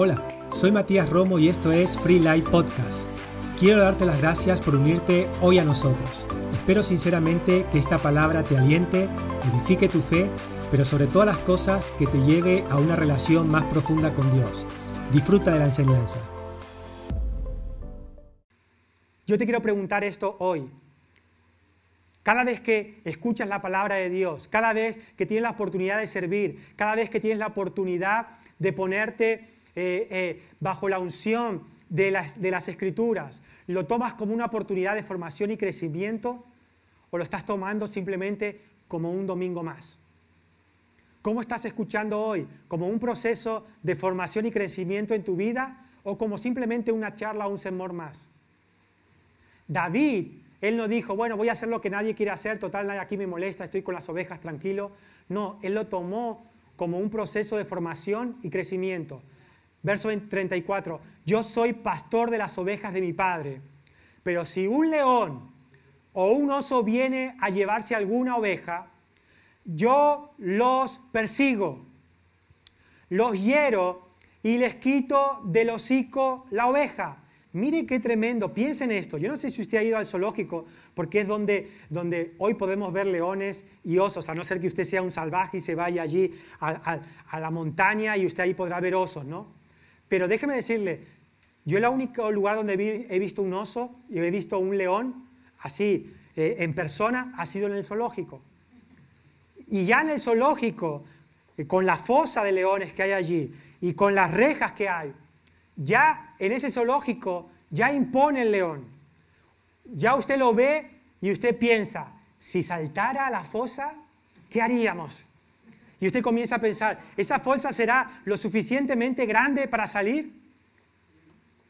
Hola, soy Matías Romo y esto es Free Light Podcast. Quiero darte las gracias por unirte hoy a nosotros. Espero sinceramente que esta palabra te aliente, edifique tu fe, pero sobre todas las cosas que te lleve a una relación más profunda con Dios. Disfruta de la enseñanza. Yo te quiero preguntar esto hoy. Cada vez que escuchas la palabra de Dios, cada vez que tienes la oportunidad de servir, cada vez que tienes la oportunidad de ponerte eh, eh, bajo la unción de las, de las escrituras, ¿lo tomas como una oportunidad de formación y crecimiento o lo estás tomando simplemente como un domingo más? ¿Cómo estás escuchando hoy? ¿Como un proceso de formación y crecimiento en tu vida o como simplemente una charla o un sermón más? David, él no dijo, bueno, voy a hacer lo que nadie quiere hacer, total, nadie aquí me molesta, estoy con las ovejas tranquilo. No, él lo tomó como un proceso de formación y crecimiento. Verso 34, yo soy pastor de las ovejas de mi padre, pero si un león o un oso viene a llevarse alguna oveja, yo los persigo, los hiero y les quito del hocico la oveja. Mire qué tremendo, piensen esto. Yo no sé si usted ha ido al zoológico, porque es donde, donde hoy podemos ver leones y osos, a no ser que usted sea un salvaje y se vaya allí a, a la montaña y usted ahí podrá ver osos, ¿no? Pero déjeme decirle, yo el único lugar donde he visto un oso y he visto un león así, eh, en persona, ha sido en el zoológico. Y ya en el zoológico, eh, con la fosa de leones que hay allí y con las rejas que hay, ya en ese zoológico ya impone el león. Ya usted lo ve y usted piensa, si saltara a la fosa, ¿qué haríamos? Y usted comienza a pensar, ¿esa fosa será lo suficientemente grande para salir?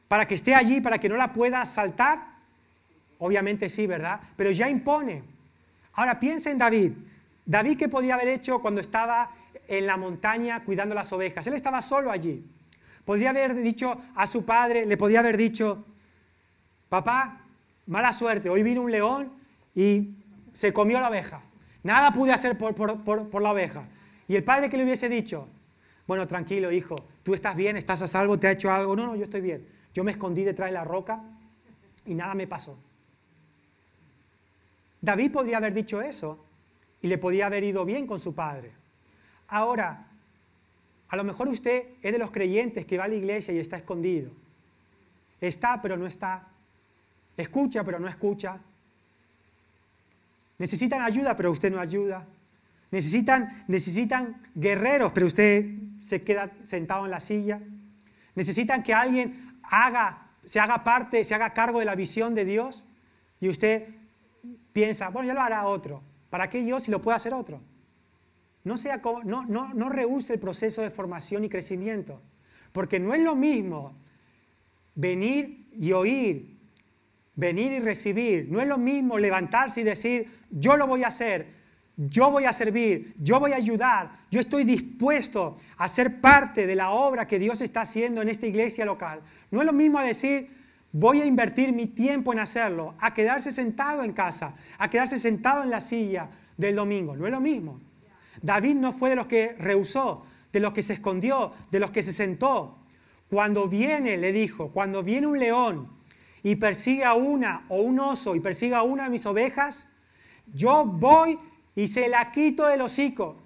¿Para que esté allí, para que no la pueda saltar? Obviamente sí, ¿verdad? Pero ya impone. Ahora piensa en David. David, ¿qué podía haber hecho cuando estaba en la montaña cuidando las ovejas? Él estaba solo allí. Podría haber dicho a su padre, le podía haber dicho, papá, mala suerte, hoy vino un león y se comió la oveja. Nada pude hacer por, por la oveja. Y el padre que le hubiese dicho, bueno, tranquilo, hijo, tú estás bien, estás a salvo, te ha hecho algo. No, no, yo estoy bien. Yo me escondí detrás de la roca y nada me pasó. David podría haber dicho eso y le podía haber ido bien con su padre. Ahora, a lo mejor usted es de los creyentes que va a la iglesia y está escondido. Está, pero no está. Escucha, pero no escucha. Necesitan ayuda, pero usted no ayuda. Necesitan, necesitan guerreros, pero usted se queda sentado en la silla. Necesitan que alguien haga, se haga parte, se haga cargo de la visión de Dios. Y usted piensa, bueno, ya lo hará otro. ¿Para qué yo si lo puede hacer otro? No, sea, no, no, no rehúse el proceso de formación y crecimiento. Porque no es lo mismo venir y oír, venir y recibir. No es lo mismo levantarse y decir, yo lo voy a hacer, yo voy a servir, yo voy a ayudar, yo estoy dispuesto a ser parte de la obra que Dios está haciendo en esta iglesia local. No es lo mismo decir, voy a invertir mi tiempo en hacerlo, a quedarse sentado en casa, a quedarse sentado en la silla del domingo. No es lo mismo. David no fue de los que rehusó, de los que se escondió, de los que se sentó. Cuando viene, le dijo, cuando viene un león y persigue a una o un oso y persigue a una de mis ovejas, yo voy y se la quito del hocico.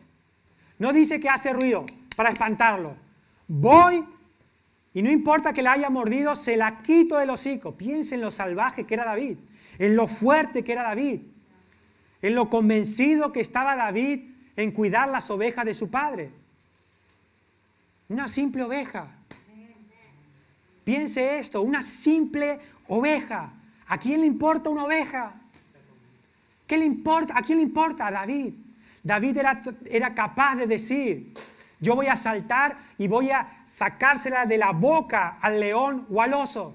No dice que hace ruido para espantarlo. Voy y no importa que la haya mordido, se la quito del hocico. Piensa en lo salvaje que era David, en lo fuerte que era David, en lo convencido que estaba David en cuidar las ovejas de su padre. Una simple oveja. Piense esto, una simple oveja. ¿A quién le importa una oveja? ¿Qué le importa? ¿A quién le importa? A David. David era, era capaz de decir, yo voy a saltar y voy a sacársela de la boca al león o al oso.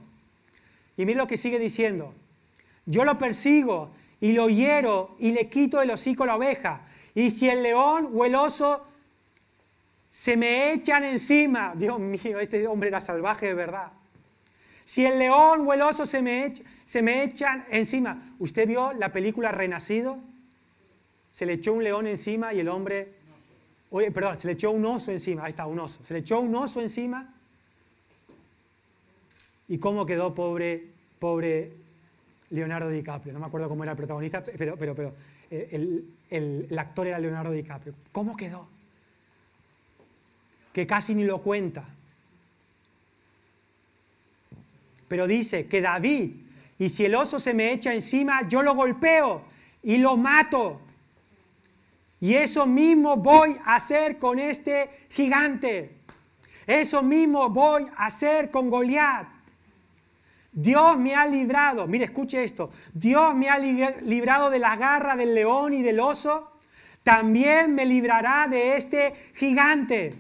Y mira lo que sigue diciendo. Yo lo persigo y lo hiero y le quito el hocico a la oveja. Y si el león o el oso se me echan encima, Dios mío, este hombre era salvaje de verdad. Si el león o el oso se me, se me echan encima. ¿Usted vio la película Renacido? Se le echó un león encima y el hombre... Oye, perdón, se le echó un oso encima. Ahí está, un oso. Se le echó un oso encima ¿Y cómo quedó pobre, pobre Leonardo DiCaprio? No me acuerdo cómo era el protagonista, pero, pero, pero eh, el, el actor era Leonardo DiCaprio. ¿Cómo quedó? Que casi ni lo cuenta. Pero dice que David, y si el oso se me echa encima, yo lo golpeo y lo mato. Y eso mismo voy a hacer con este gigante. Eso mismo voy a hacer con Goliat. Dios me ha librado, mire, escuche esto, Dios me ha librado de la garra del león y del oso, también me librará de este gigante.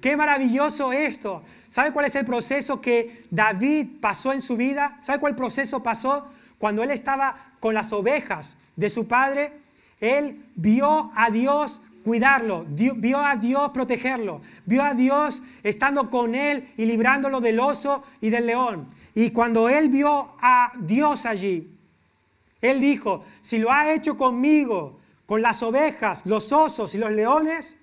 Qué maravilloso esto. ¿Sabe cuál es el proceso que David pasó en su vida? ¿Sabe cuál proceso pasó? Cuando él estaba con las ovejas de su padre, él vio a Dios cuidarlo, vio a Dios protegerlo, vio a Dios estando con él y librándolo del oso y del león. Y cuando él vio a Dios allí, él dijo, si lo ha hecho conmigo, con las ovejas, los osos y los leones,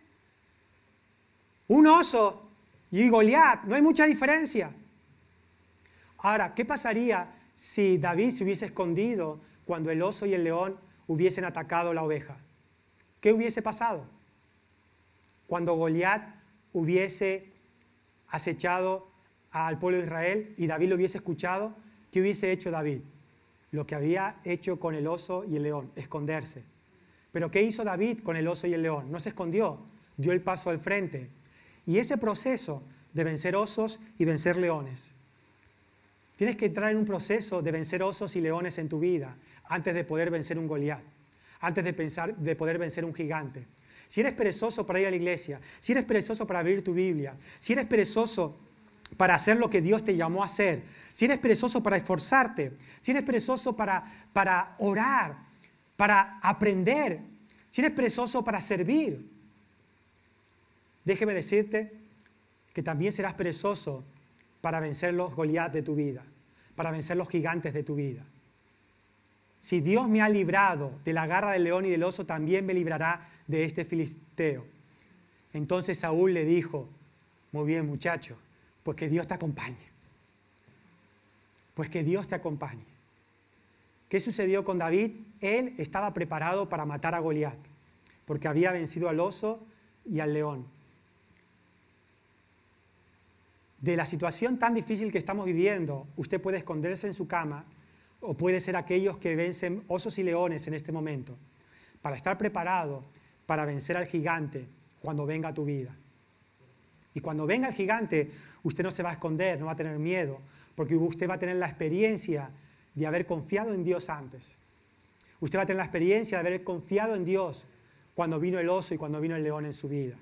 un oso y Goliat, no hay mucha diferencia. Ahora, ¿qué pasaría si David se hubiese escondido cuando el oso y el león hubiesen atacado la oveja? ¿Qué hubiese pasado? Cuando Goliat hubiese acechado al pueblo de Israel y David lo hubiese escuchado, ¿qué hubiese hecho David? Lo que había hecho con el oso y el león, esconderse. Pero ¿qué hizo David con el oso y el león? No se escondió, dio el paso al frente. Y ese proceso de vencer osos y vencer leones. Tienes que entrar en un proceso de vencer osos y leones en tu vida antes de poder vencer un Goliat, antes de, pensar, de poder vencer un gigante. Si eres perezoso para ir a la iglesia, si eres perezoso para abrir tu Biblia, si eres perezoso para hacer lo que Dios te llamó a hacer, si eres perezoso para esforzarte, si eres perezoso para, para orar, para aprender, si eres perezoso para servir, déjeme decirte que también serás perezoso para vencer los Goliat de tu vida, para vencer los gigantes de tu vida. Si Dios me ha librado de la garra del león y del oso, también me librará de este filisteo. Entonces Saúl le dijo, muy bien muchacho, pues que Dios te acompañe. Pues que Dios te acompañe. ¿Qué sucedió con David? Él estaba preparado para matar a Goliat, porque había vencido al oso y al león. De la situación tan difícil que estamos viviendo, usted puede esconderse en su cama o puede ser aquellos que vencen osos y leones en este momento, para estar preparado para vencer al gigante cuando venga a tu vida. Y cuando venga el gigante, usted no se va a esconder, no va a tener miedo, porque usted va a tener la experiencia de haber confiado en Dios antes. Usted va a tener la experiencia de haber confiado en Dios cuando vino el oso y cuando vino el león en su vida.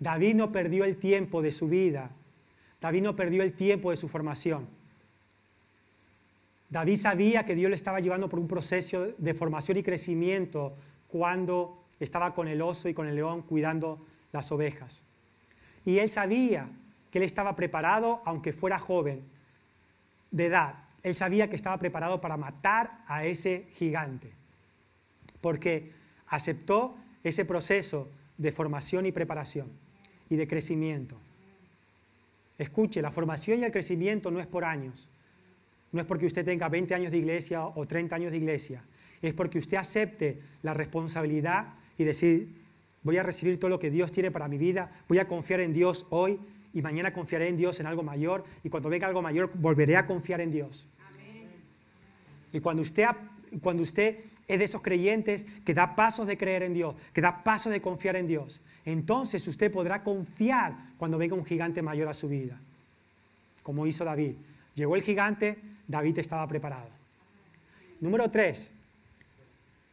David no perdió el tiempo de su vida. David no perdió el tiempo de su formación. David sabía que Dios le estaba llevando por un proceso de formación y crecimiento cuando estaba con el oso y con el león cuidando las ovejas. Y él sabía que él estaba preparado, aunque fuera joven de edad. Él sabía que estaba preparado para matar a ese gigante. Porque aceptó ese proceso de formación y preparación y de crecimiento. Escuche, la formación y el crecimiento no es por años. No es porque usted tenga 20 años de iglesia o 30 años de iglesia. Es porque usted acepte la responsabilidad y decir, voy a recibir todo lo que Dios tiene para mi vida, voy a confiar en Dios hoy y mañana confiaré en Dios en algo mayor y cuando venga algo mayor volveré a confiar en Dios. Y cuando usted, cuando usted es de esos creyentes que da pasos de creer en Dios, que da pasos de confiar en Dios, entonces usted podrá confiar cuando venga un gigante mayor a su vida, como hizo David. Llegó el gigante, David estaba preparado. Número tres,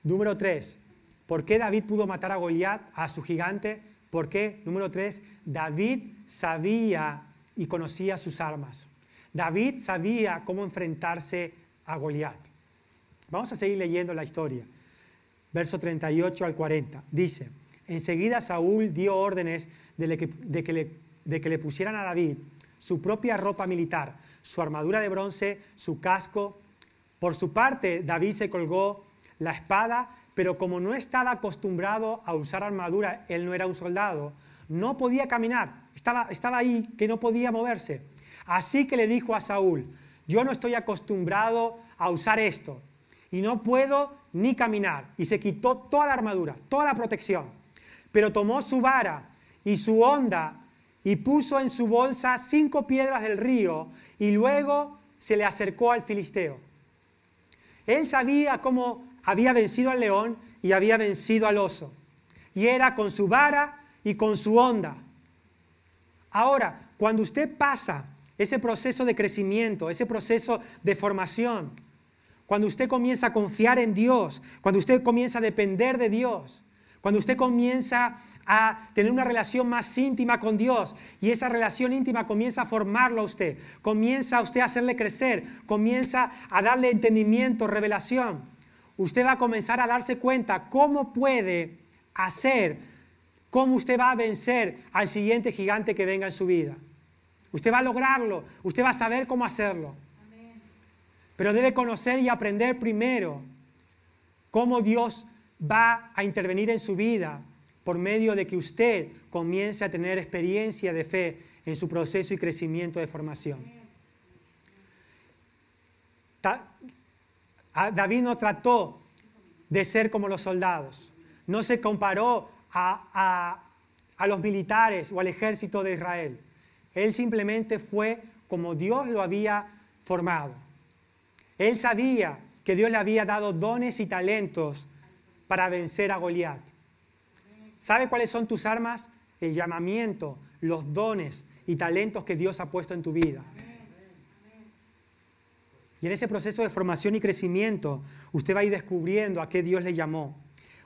número tres, ¿Por qué David pudo matar a Goliat, a su gigante? ¿Por qué? Número tres, David sabía y conocía sus armas. David sabía cómo enfrentarse a Goliat. Vamos a seguir leyendo la historia. Verso 38 al 40. Dice, enseguida Saúl dio órdenes de, que, le, pusieran a David su propia ropa militar, su armadura de bronce, su casco. Por su parte, David se colgó la espada pero como no estaba acostumbrado a usar armadura, él no era un soldado, no podía caminar, estaba, estaba ahí que no podía moverse. Así que le dijo a Saúl, yo no estoy acostumbrado a usar esto y no puedo ni caminar. Y se quitó toda la armadura, toda la protección. Pero tomó su vara y su honda y puso en su bolsa cinco piedras del río y luego se le acercó al filisteo. Él sabía cómo había vencido al león y había vencido al oso. Y era con su vara y con su onda. Ahora, cuando usted pasa ese proceso de crecimiento, ese proceso de formación, cuando usted comienza a confiar en Dios, cuando usted comienza a depender de Dios, cuando usted comienza a tener una relación más íntima con Dios y esa relación íntima comienza a formarlo a usted, comienza a usted a hacerle crecer, comienza a darle entendimiento, revelación. Usted va a comenzar a darse cuenta cómo puede hacer, cómo usted va a vencer al siguiente gigante que venga en su vida. Usted va a lograrlo, usted va a saber cómo hacerlo. Pero debe conocer y aprender primero cómo Dios va a intervenir en su vida por medio de que usted comience a tener experiencia de fe en su proceso y crecimiento de formación. David no trató de ser como los soldados, no se comparó a, a los militares o al ejército de Israel. Él simplemente fue como Dios lo había formado. Él sabía que Dios le había dado dones y talentos para vencer a Goliat. ¿Sabe cuáles son tus armas? El llamamiento, los dones y talentos que Dios ha puesto en tu vida. Y en ese proceso de formación y crecimiento, usted va a ir descubriendo a qué Dios le llamó.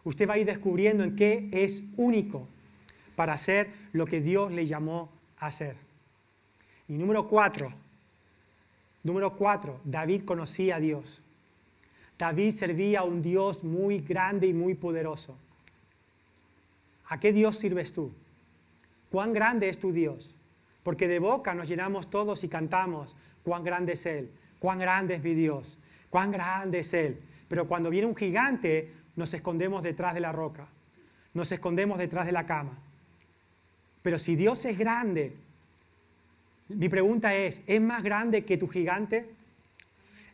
Usted va a ir descubriendo en qué es único para hacer lo que Dios le llamó a hacer. Y número cuatro, número cuatro, David conocía a Dios. David servía a un Dios muy grande y muy poderoso. ¿A qué Dios sirves tú? ¿Cuán grande es tu Dios? Porque de boca nos llenamos todos y cantamos, cuán grande es Él, cuán grande es mi Dios, cuán grande es Él. Pero cuando viene un gigante, nos escondemos detrás de la roca, nos escondemos detrás de la cama. Pero si Dios es grande, mi pregunta es, ¿es más grande que tu gigante?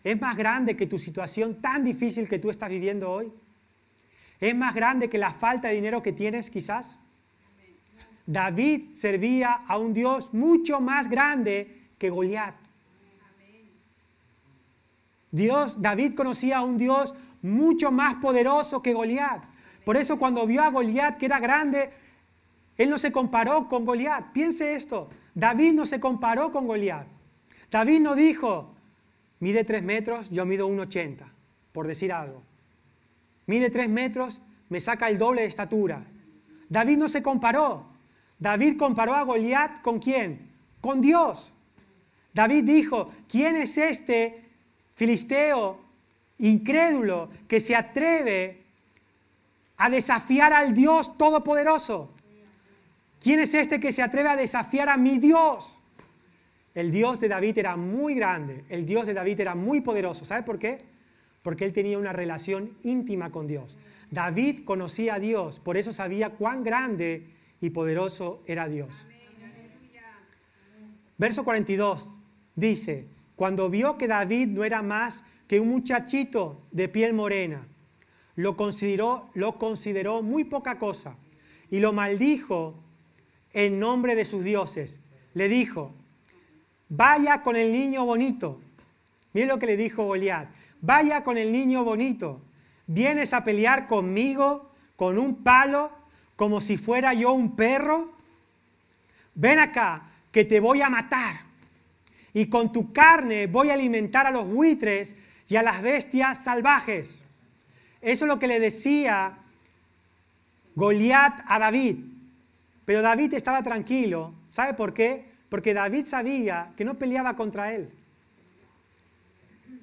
¿Es más grande que tu situación tan difícil que tú estás viviendo hoy? ¿Es más grande que la falta de dinero que tienes quizás? David servía a un Dios mucho más grande que Goliat. Dios, David conocía a un Dios mucho más poderoso que Goliat. Por eso cuando vio a Goliat que era grande, él no se comparó con Goliat. Piense esto. David no se comparó con Goliat. David no dijo, mide tres metros, yo mido 1,80, por decir algo. Mide tres metros, me saca el doble de estatura. David no se comparó. David comparó a Goliat con quién? Con Dios. David dijo, ¿quién es este filisteo incrédulo que se atreve a desafiar al Dios Todopoderoso? ¿Quién es este que se atreve a desafiar a mi Dios? El Dios de David era muy grande, el Dios de David era muy poderoso. ¿Sabe por qué? Porque él tenía una relación íntima con Dios. David conocía a Dios, por eso sabía cuán grande y poderoso era Dios. Verso 42 dice, cuando vio que David no era más que un muchachito de piel morena, lo consideró, lo consideró muy poca cosa y lo maldijo en nombre de sus dioses. Le dijo, vaya con el niño bonito. Miren lo que le dijo Goliat. Vaya con el niño bonito. ¿Vienes a pelear conmigo con un palo como si fuera yo un perro? Ven acá, que te voy a matar. Y con tu carne voy a alimentar a los buitres y a las bestias salvajes. Eso es lo que le decía Goliat a David. Pero David estaba tranquilo. ¿Sabe por qué? Porque David sabía que no peleaba contra él.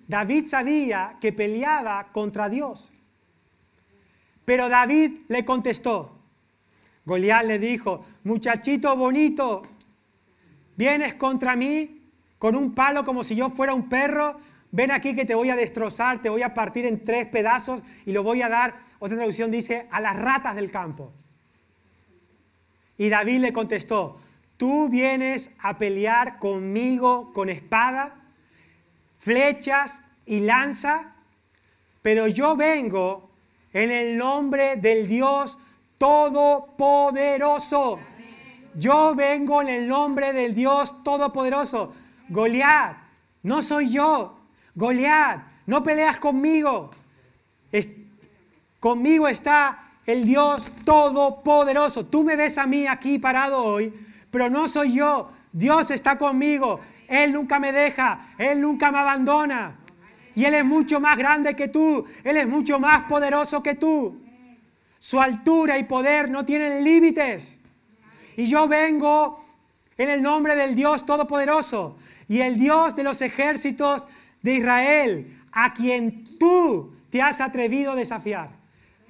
David sabía que peleaba contra Dios. Pero David le contestó. Goliat le dijo, muchachito bonito, vienes contra mí con un palo como si yo fuera un perro, ven aquí que te voy a destrozar, te voy a partir en tres pedazos y lo voy a dar, otra traducción dice, a las ratas del campo. Y David le contestó, tú vienes a pelear conmigo con espada, flechas y lanza, pero yo vengo en el nombre del Dios Todopoderoso. Yo vengo en el nombre del Dios Todopoderoso. Goliat, no soy yo. Goliat, no peleas conmigo. conmigo está el Dios Todopoderoso. Tú me ves a mí aquí parado hoy, pero no soy yo. Dios está conmigo. Él nunca me deja. Él nunca me abandona. Y Él es mucho más grande que tú. Él es mucho más poderoso que tú. Su altura y poder no tienen límites. Y yo vengo en el nombre del Dios Todopoderoso y el Dios de los ejércitos de Israel, a quien tú te has atrevido a desafiar.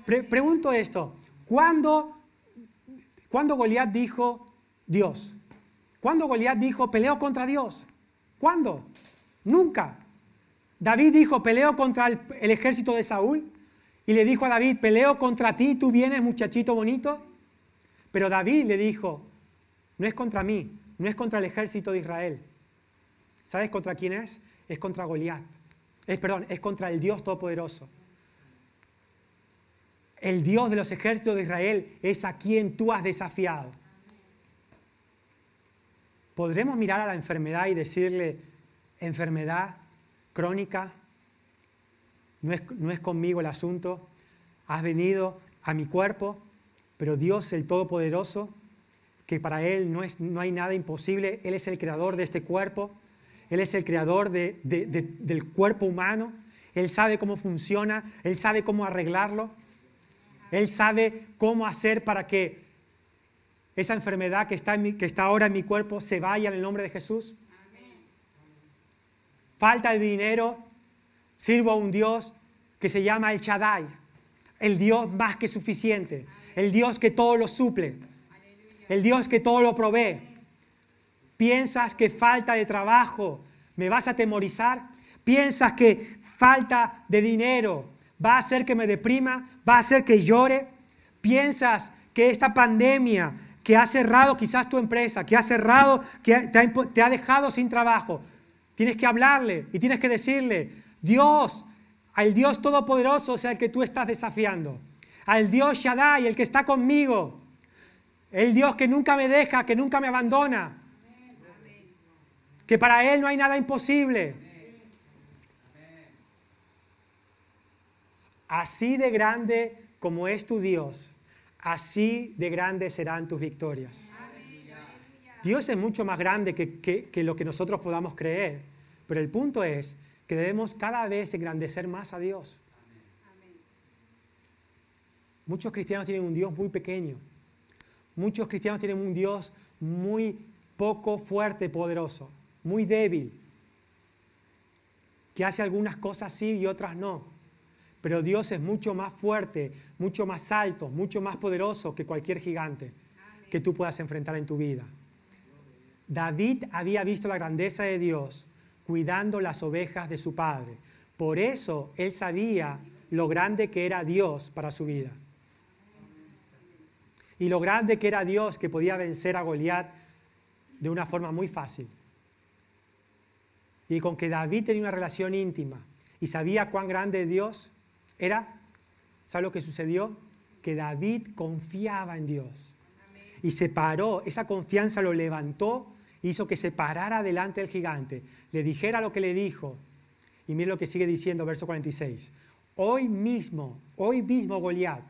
Pregunto esto, ¿cuándo, ¿cuándo Goliat dijo Dios? ¿Cuándo Goliat dijo peleo contra Dios? ¿Cuándo? Nunca. David dijo peleo contra el, el ejército de Saúl y le dijo a David peleo contra ti, tú vienes muchachito bonito. Pero David le dijo, no es contra mí, no es contra el ejército de Israel. ¿Sabes contra quién es? Es contra Goliat. Es, perdón, es contra el Dios Todopoderoso. El Dios de los ejércitos de Israel es a quien tú has desafiado. ¿Podremos mirar a la enfermedad y decirle, enfermedad crónica, no es, no es conmigo el asunto, has venido a mi cuerpo, pero Dios el Todopoderoso, que para Él no, es, no hay nada imposible, Él es el creador de este cuerpo, Él es el creador del cuerpo humano, Él sabe cómo funciona, Él sabe cómo arreglarlo, Él sabe cómo hacer para que esa enfermedad que está, que está ahora en mi cuerpo se vaya en el nombre de Jesús. Falta de dinero, sirvo a un Dios que se llama el Shaddai, el Dios más que suficiente el Dios que todo lo suple, el Dios que todo lo provee. ¿Piensas que falta de trabajo me vas a temorizar? ¿Piensas que falta de dinero va a hacer que me deprima? ¿Va a hacer que llore? ¿Piensas que esta pandemia que ha cerrado quizás tu empresa, que ha cerrado, que te ha, te ha dejado sin trabajo, tienes que hablarle y tienes que decirle, Dios, al Dios Todopoderoso sea el que tú estás desafiando al Dios Shaddai, el que está conmigo, el Dios que nunca me deja, que nunca me abandona, que para Él no hay nada imposible. Así de grande como es tu Dios, así de grandes serán tus victorias. Dios es mucho más grande que, que, lo que nosotros podamos creer, pero el punto es que debemos cada vez engrandecer más a Dios. Muchos cristianos tienen un Dios muy pequeño. Muchos cristianos tienen un Dios muy poco fuerte, poderoso, muy débil, que hace algunas cosas sí y otras no. Pero Dios es mucho más fuerte, mucho más alto, mucho más poderoso que cualquier gigante que tú puedas enfrentar en tu vida. David había visto la grandeza de Dios cuidando las ovejas de su padre. Por eso él sabía lo grande que era Dios para su vida y lo grande que era Dios que podía vencer a Goliat de una forma muy fácil. Y con que David tenía una relación íntima y sabía cuán grande Dios era, ¿sabe lo que sucedió? Que David confiaba en Dios. Y se paró, esa confianza lo levantó, hizo que se parara delante del gigante, le dijera lo que le dijo. Y mire lo que sigue diciendo, verso 46. Hoy mismo, hoy mismo Goliat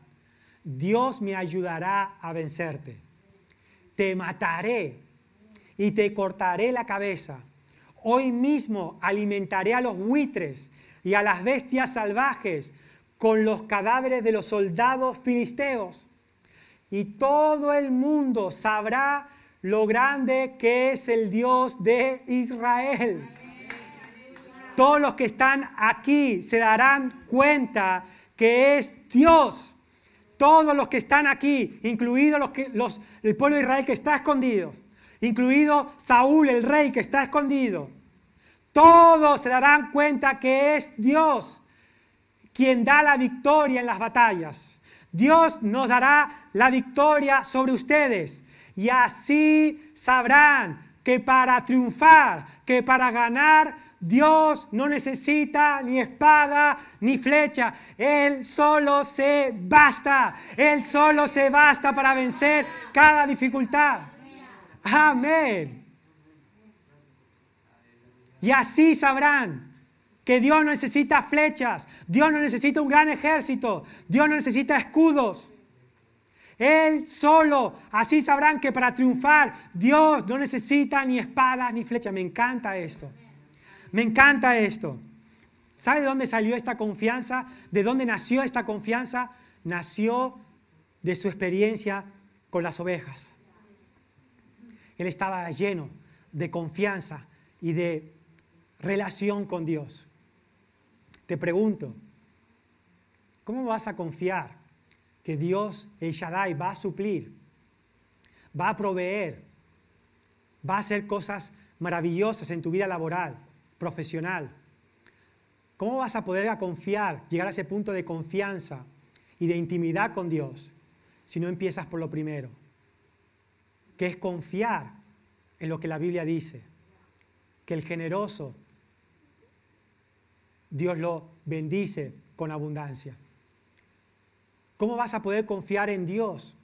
Dios me ayudará a vencerte. Te mataré y te cortaré la cabeza. Hoy mismo alimentaré a los buitres y a las bestias salvajes con los cadáveres de los soldados filisteos. Y todo el mundo sabrá lo grande que es el Dios de Israel. Todos los que están aquí se darán cuenta que es Dios todos los que están aquí, incluido los los, el pueblo de Israel que está escondido, incluido Saúl, el rey que está escondido, todos se darán cuenta que es Dios quien da la victoria en las batallas. Dios nos dará la victoria sobre ustedes. Y así sabrán que para triunfar, que para ganar, Dios no necesita ni espada ni flecha. Él solo se basta. Él solo se basta para vencer cada dificultad. Amén. Y así sabrán que Dios no necesita flechas, Dios no necesita un gran ejército, Dios no necesita escudos. Él solo, así sabrán que para triunfar Dios no necesita ni espada ni flecha. Me encanta esto. Me encanta esto. ¿Sabe de dónde salió esta confianza? ¿De dónde nació esta confianza? Nació de su experiencia con las ovejas. Él estaba lleno de confianza y de relación con Dios. Te pregunto, ¿cómo vas a confiar que Dios, el Shaddai, va a suplir, va a proveer, va a hacer cosas maravillosas en tu vida laboral? profesional. ¿Cómo vas a poder confiar, llegar a ese punto de confianza y de intimidad con Dios si no empiezas por lo primero? Que es confiar en lo que la Biblia dice. Que el generoso Dios lo bendice con abundancia. ¿Cómo vas a poder confiar en Dios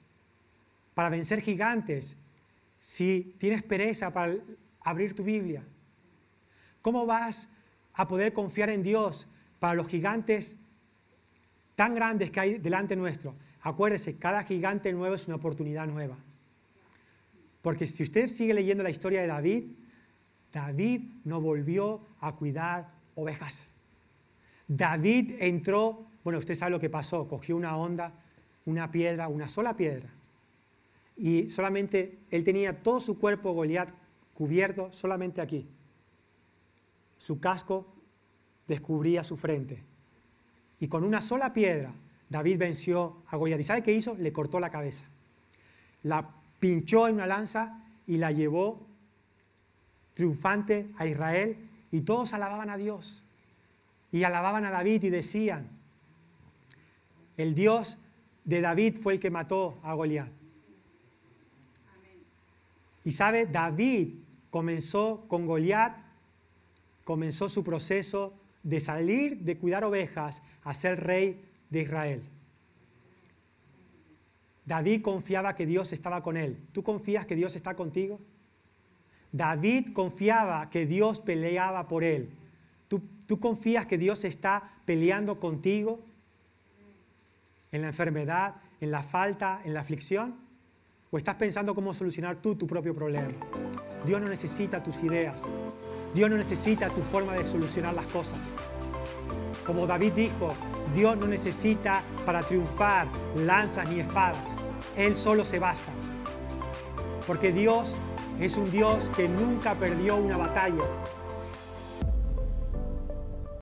para vencer gigantes si tienes pereza para abrir tu Biblia? ¿Cómo vas a poder confiar en Dios para los gigantes tan grandes que hay delante nuestro? Acuérdese, cada gigante nuevo es una oportunidad nueva. Porque si usted sigue leyendo la historia de David, David no volvió a cuidar ovejas. David entró, bueno, usted sabe lo que pasó, cogió una onda, una piedra, una sola piedra. Y solamente él tenía todo su cuerpo Goliat cubierto solamente aquí su casco descubría su frente. Y con una sola piedra, David venció a Goliat. ¿Y sabe qué hizo? Le cortó la cabeza. La pinchó en una lanza y la llevó triunfante a Israel y todos alababan a Dios. Y alababan a David y decían, el Dios de David fue el que mató a Goliat. Y sabe, David comenzó con Goliat comenzó su proceso de salir de cuidar ovejas a ser rey de Israel. David confiaba que Dios estaba con él. ¿Tú confías que Dios está contigo? David confiaba que Dios peleaba por él. ¿Tú, ¿Tú, confías que Dios está peleando contigo en la enfermedad, en la falta, en la aflicción? ¿O estás pensando cómo solucionar tú tu propio problema? Dios no necesita tus ideas. Dios no necesita tu forma de solucionar las cosas. Como David dijo, Dios no necesita para triunfar lanzas ni espadas. Él solo se basta. Porque Dios es un Dios que nunca perdió una batalla.